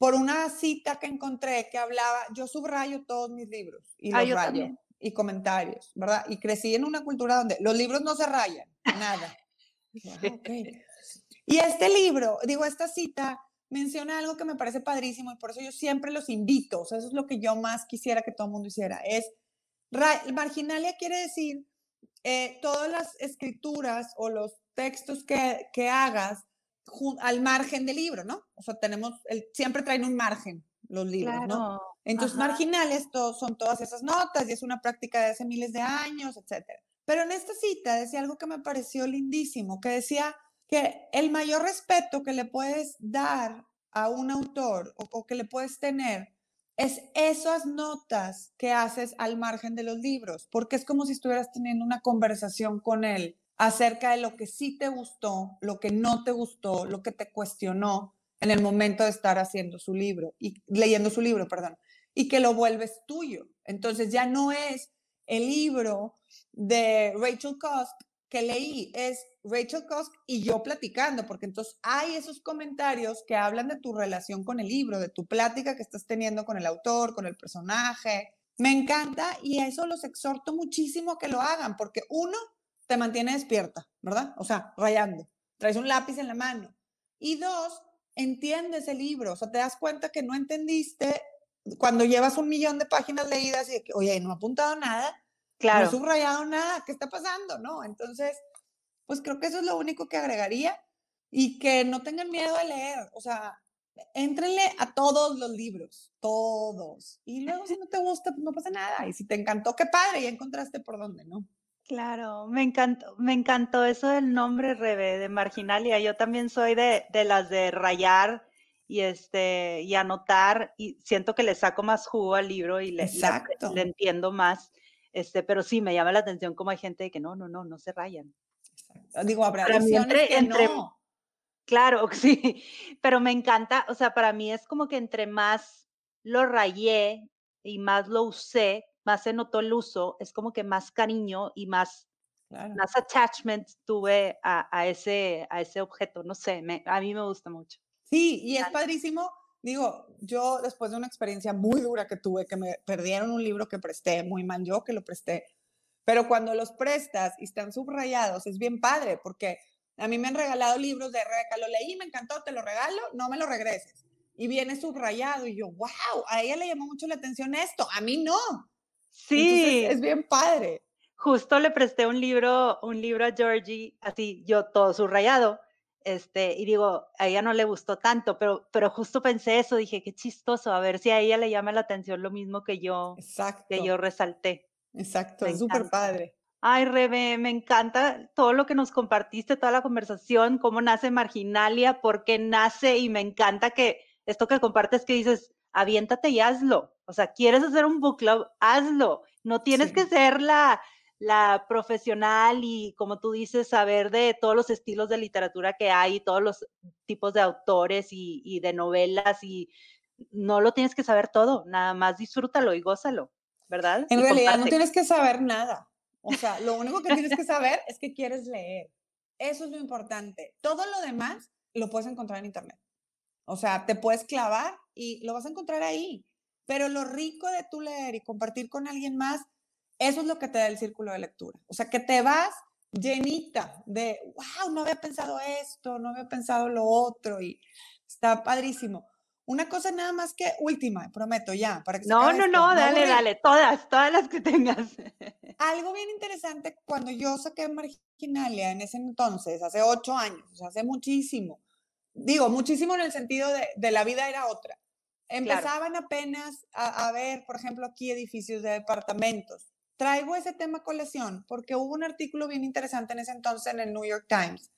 por una cita que encontré que hablaba, yo subrayo todos mis libros y ah, los rayo y comentarios, ¿verdad? Y crecí en una cultura donde los libros no se rayan, nada. Y este libro, digo, esta cita menciona algo que me parece padrísimo y por eso yo siempre los invito, o sea, eso es lo que yo más quisiera que todo el mundo hiciera, es, marginalia quiere decir eh, todas las escrituras o los textos que, que hagas al margen del libro, ¿no? O sea, tenemos, el, siempre traen un margen los libros, ¿no? Entonces, marginales son todas esas notas y es una práctica de hace miles de años, etc. Pero en esta cita decía algo que me pareció lindísimo, que decía que el mayor respeto que le puedes dar a un autor o, que le puedes tener es esas notas que haces al margen de los libros, porque es como si estuvieras teniendo una conversación con él acerca de lo que sí te gustó, lo que no te gustó, lo que te cuestionó en el momento de estar haciendo su libro y leyendo su libro, perdón, y que lo vuelves tuyo. Entonces ya no es el libro de Rachel Cosk que leí, es Rachel Cosk y yo platicando, porque entonces hay esos comentarios que hablan de tu relación con el libro, de tu plática que estás teniendo con el autor, con el personaje. Me encanta y eso los exhorto muchísimo que lo hagan, porque uno, te mantiene despierta, ¿verdad? O sea, rayando, traes un lápiz en la mano. Y dos, entiendes el libro, o sea, te das cuenta que no entendiste cuando llevas un millón de páginas leídas y que, oye, no ha apuntado nada, claro. no he subrayado nada, ¿qué está pasando? ¿No? Entonces, pues creo que eso es lo único que agregaría y que no tengan miedo de leer, o sea, éntrenle a todos los libros, todos. Y luego si no te gusta, pues no pasa nada. Y si te encantó, qué padre, ya encontraste por dónde, ¿no? Claro, me encantó, me encantó eso del nombre, Rebe, de Marginalia. Yo también soy de, de las de rayar y este y anotar y siento que le saco más jugo al libro y le, le, entiendo más. Este, pero sí me llama la atención como hay gente que no, no, no, no se rayan. Digo, habrá entre, que no. Claro, sí, pero me encanta, o sea, para mí es como que entre más lo rayé y más lo usé, más se notó el uso, es como que más cariño y más, más attachment tuve a, a, ese, a ese objeto, no sé, me, a mí me gusta mucho. Sí, y es padrísimo. Digo, yo después de una experiencia muy dura que tuve, que me perdieron un libro que presté, muy mal yo que lo presté, pero cuando los prestas y están subrayados, es bien padre, porque a mí me han regalado libros de Rebeca, lo leí, me encantó, te lo regalo, no me lo regreses. Y viene subrayado y yo, wow, a ella le llamó mucho la atención esto, a mí no. Sí. es bien padre. Justo le presté un libro, un libro a Georgie, así yo todo subrayado este, y digo, a ella no le gustó tanto, pero, pero justo pensé eso, dije, qué chistoso, a ver si a ella le llama la atención lo mismo que yo, que yo resalté. Exacto, es súper padre. Ay, Rebe, me encanta todo lo que nos compartiste, toda la conversación, cómo nace Marginalia, por qué nace, y me encanta que esto que compartes que dices, aviéntate y hazlo. O sea, quieres hacer un book club, hazlo. No tienes que ser la, la profesional y, como tú dices, saber de todos los estilos de literatura que hay, todos los tipos de autores y, de novelas y no lo tienes que saber todo, nada más disfrútalo y gózalo, ¿verdad? En realidad no tienes que saber nada. O sea, lo único que tienes que saber es que quieres leer. Eso es lo importante. Todo lo demás lo puedes encontrar en internet. O sea, te puedes clavar y lo vas a encontrar ahí. Pero lo rico de tu leer y compartir con alguien más eso es lo que te da el círculo de lectura. O sea, que te vas llenita de, wow, no había pensado esto, no había pensado lo otro y está padrísimo. Una cosa nada más que última, prometo ya, para que No, no, no, dale, dale, todas, todas las que tengas. Algo bien interesante, cuando yo saqué Marginalia en ese entonces, hace ocho años, o sea, hace muchísimo, digo, muchísimo en el sentido de, de la vida era otra. Empezaban apenas a, a, ver, por ejemplo, aquí edificios de departamentos. Traigo ese tema colección porque hubo un artículo bien interesante en ese entonces en el New York Times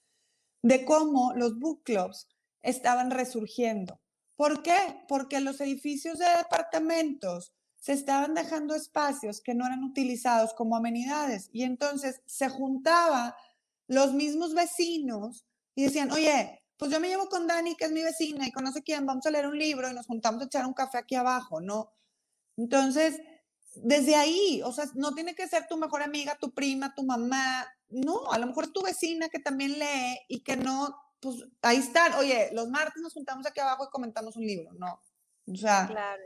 de cómo los book clubs estaban resurgiendo. ¿Por qué? Porque los edificios de departamentos se estaban dejando espacios que no eran utilizados como amenidades y entonces se juntaba los mismos vecinos y decían, oye, pues yo me llevo con Dani, que es mi vecina, y con no sé quién, vamos a leer un libro y nos juntamos a echar un café aquí abajo, ¿no? Entonces, desde ahí, o sea, no tiene que ser tu mejor amiga, tu prima, tu mamá, no, a lo mejor es tu vecina que también lee y que no, pues ahí están, oye, los martes nos juntamos aquí abajo y comentamos un libro, no, o sea, claro.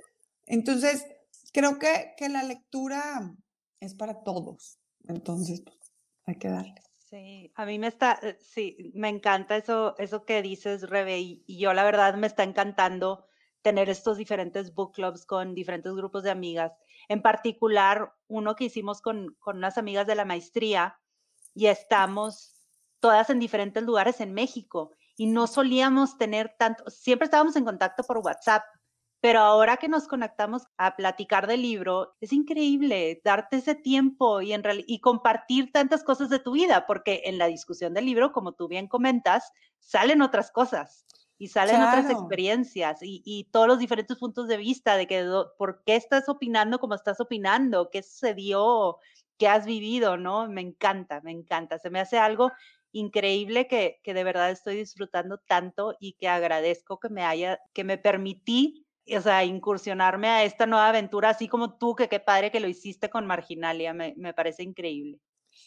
entonces creo que, que la lectura es para todos, entonces pues, hay que darle. Sí, a mí me está, eh, sí, me encanta eso, eso que dices, Rebe, y yo la verdad me está encantando tener estos diferentes book clubs con diferentes grupos de amigas en particular uno que hicimos con, con unas amigas de la maestría y estamos todas en diferentes lugares en México y no solíamos tener tanto, siempre estábamos en contacto por WhatsApp, pero ahora que nos conectamos a platicar del libro, es increíble darte ese tiempo y, en y compartir tantas cosas de tu vida, porque en la discusión del libro, como tú bien comentas, salen otras cosas. Y salen otras experiencias y, y, todos los diferentes puntos de vista de que por qué estás opinando como estás opinando, qué sucedió, qué has vivido, ¿no? Me encanta, me encanta. Se me hace algo increíble que, que de verdad estoy disfrutando tanto y que agradezco que me haya, que me permití, o sea, incursionarme a esta nueva aventura, así como tú, que qué padre que lo hiciste con Marginalia, me, me parece increíble.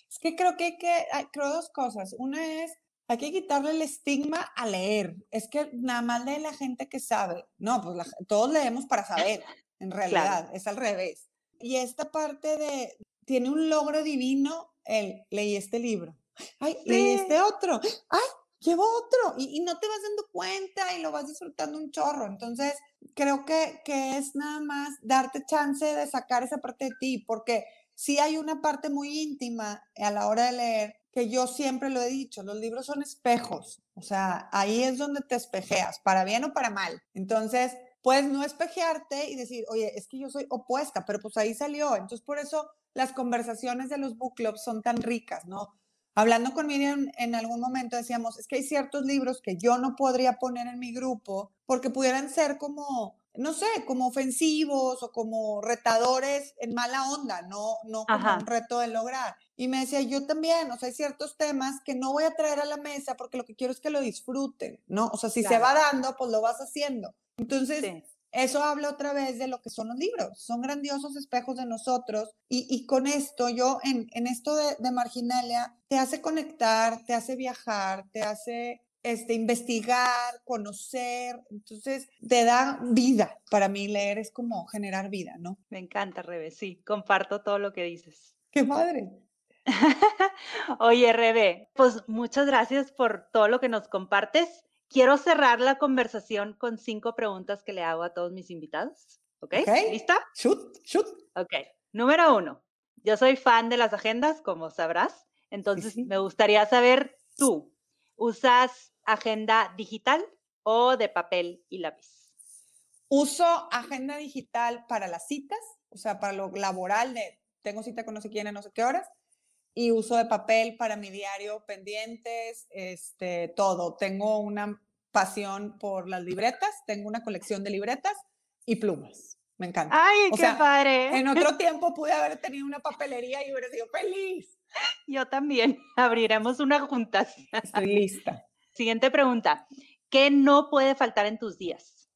Es que creo que hay que, creo dos cosas. Una es hay que quitarle el estigma a leer. Es que nada más lee la gente que sabe. No, pues todos leemos para saber, en realidad, es al revés. Y esta parte de, tiene un logro divino, el, leí este libro. Ay, leí este otro. Ay, llevo otro. Y, no te vas dando cuenta y lo vas disfrutando un chorro. Entonces, creo que, que es nada más darte chance de sacar esa parte de ti, porque sí hay una parte muy íntima a la hora de leer que yo siempre lo he dicho, los libros son espejos, o sea, ahí es donde te espejeas, para bien o para mal. Entonces, puedes no espejearte y decir, oye, es que yo soy opuesta, pero pues ahí salió. Entonces, por eso las conversaciones de los book clubs son tan ricas, ¿no? Hablando con Miriam en algún momento decíamos, es que hay ciertos libros que yo no podría poner en mi grupo porque pudieran ser como no sé, como ofensivos o como retadores en mala onda, no, no como un reto de lograr. Y me decía, yo también, o sea, hay ciertos temas que no voy a traer a la mesa porque lo que quiero es que lo disfruten, ¿no? O sea, si se va dando, pues lo vas haciendo. Entonces, eso habla otra vez de lo que son los libros, son grandiosos espejos de nosotros. Y, con esto, yo en, en esto de, de Marginalia, te hace conectar, te hace viajar, te hace este, investigar, conocer, entonces te da vida. Para mí leer es como generar vida, ¿no? Me encanta, Rebe, sí, comparto todo lo que dices. ¡Qué madre! Oye, Rebe, pues muchas gracias por todo lo que nos compartes. Quiero cerrar la conversación con cinco preguntas que le hago a todos mis invitados. ¿Ok? okay. ¿Lista? Shoot, shoot. Ok. Número uno. Yo soy fan de las agendas, como sabrás. Entonces, me gustaría saber tú, ¿Usas agenda digital o de papel y lápiz? Uso agenda digital para las citas, o sea, para lo laboral de tengo cita con no sé quién a no sé qué horas, y uso de papel para mi diario, pendientes, este, todo. Tengo una pasión por las libretas, tengo una colección de libretas y plumas. Me encanta. ¡Ay, qué padre! En otro tiempo pude haber tenido una papelería y hubiera sido feliz. Yo también. Abriremos una juntas. Estoy lista. Siguiente pregunta. ¿Qué no puede faltar en tus días?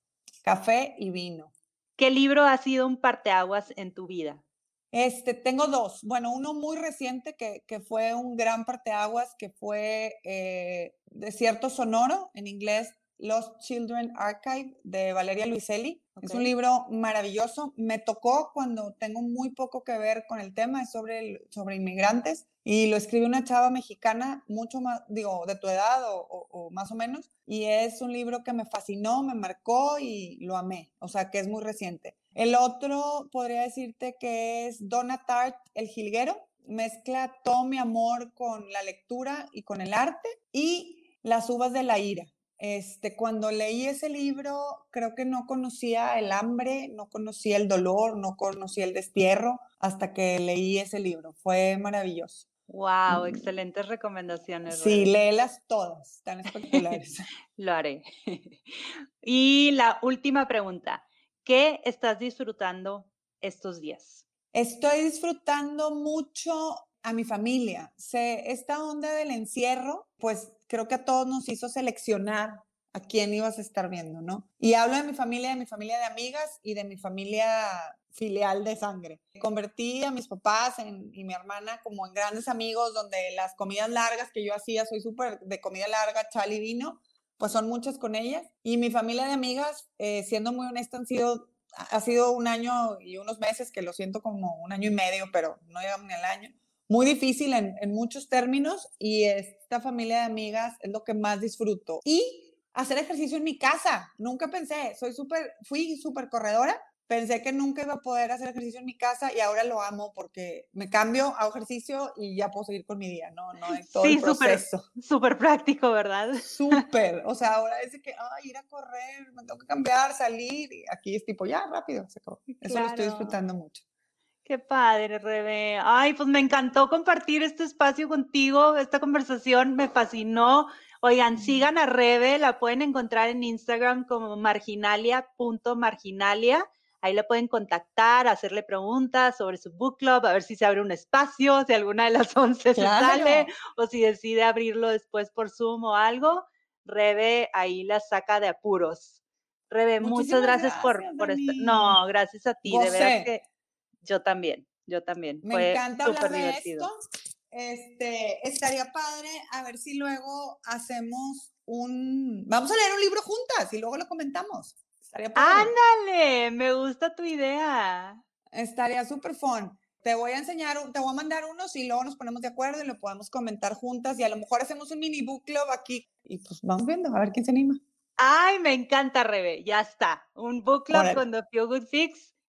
Café y vino. ¿Qué libro ha sido un parteaguas en tu vida? Este, tengo dos. Bueno, uno muy reciente que, que fue un gran parteaguas, que fue eh, Desierto Sonoro, en inglés Lost Children Archive de Valeria Luiselli. Es un libro maravilloso. Me tocó cuando tengo muy poco que ver con el tema, es sobre, sobre inmigrantes y lo escribe una chava mexicana, mucho más, digo, de tu edad o, o, más o menos. Y es un libro que me fascinó, me marcó y lo amé. O sea, que es muy reciente. El otro podría decirte que es Donna Tart, El Jilguero. Mezcla todo mi amor con la lectura y con el arte y Las uvas de la ira este, cuando leí ese libro, creo que no conocía el hambre, no conocía el dolor, no conocía el destierro hasta que leí ese libro. Fue maravilloso. Wow, excelentes recomendaciones. Sí, léelas todas, tan espectaculares. Lo haré. y la última pregunta, ¿qué estás disfrutando estos días? Estoy disfrutando mucho a mi familia. Se, esta onda del encierro, pues creo que a todos nos hizo seleccionar a quién ibas a estar viendo, ¿no? Y hablo de mi familia, de mi familia de amigas y de mi familia filial de sangre. Convertí a mis papás y mi hermana como en grandes amigos, donde las comidas largas que yo hacía, soy súper de comida larga, chal y vino, pues son muchas con ellas. Y mi familia de amigas, eh, siendo muy honesta, han sido, ha sido un año y unos meses, que lo siento como un año y medio, pero no llegamos ni al año, muy difícil en, muchos términos y esta familia de amigas es lo que más disfruto. Y hacer ejercicio en mi casa. Nunca pensé, soy súper, fui súper corredora. Pensé que nunca iba a poder hacer ejercicio en mi casa y ahora lo amo porque me cambio, hago ejercicio y ya puedo seguir con mi día, ¿no? No es todo el proceso. Súper práctico, ¿verdad? Súper. O sea, ahora es que, ay, ir a correr, me tengo que cambiar, salir. Y aquí es tipo, ya, rápido, se Eso lo estoy disfrutando mucho. Qué padre, Rebe. Ay, pues me encantó compartir este espacio contigo, esta conversación me fascinó. Oigan, sigan a Rebe, la pueden encontrar en Instagram como marginalia.marginalia. Ahí la pueden contactar, hacerle preguntas sobre su book club, a ver si se abre un espacio, si alguna de las 11 se sale o si decide abrirlo después por Zoom o algo. Rebe ahí la saca de apuros. Rebe, muchas gracias, por, por estar. No, gracias a ti, de verdad que yo también, yo también. Me encanta hablar de esto. Este, estaría padre a ver si luego hacemos un, vamos a leer un libro juntas y luego lo comentamos. Ándale, me gusta tu idea. Estaría súper fun. Te voy a enseñar, te voy a mandar unos y luego nos ponemos de acuerdo y lo podemos comentar juntas y a lo mejor hacemos un mini book club aquí y pues vamos viendo a ver quién se anima. Ay, me encanta, Rebe. Ya está. Un book club con The Feel Good Fix.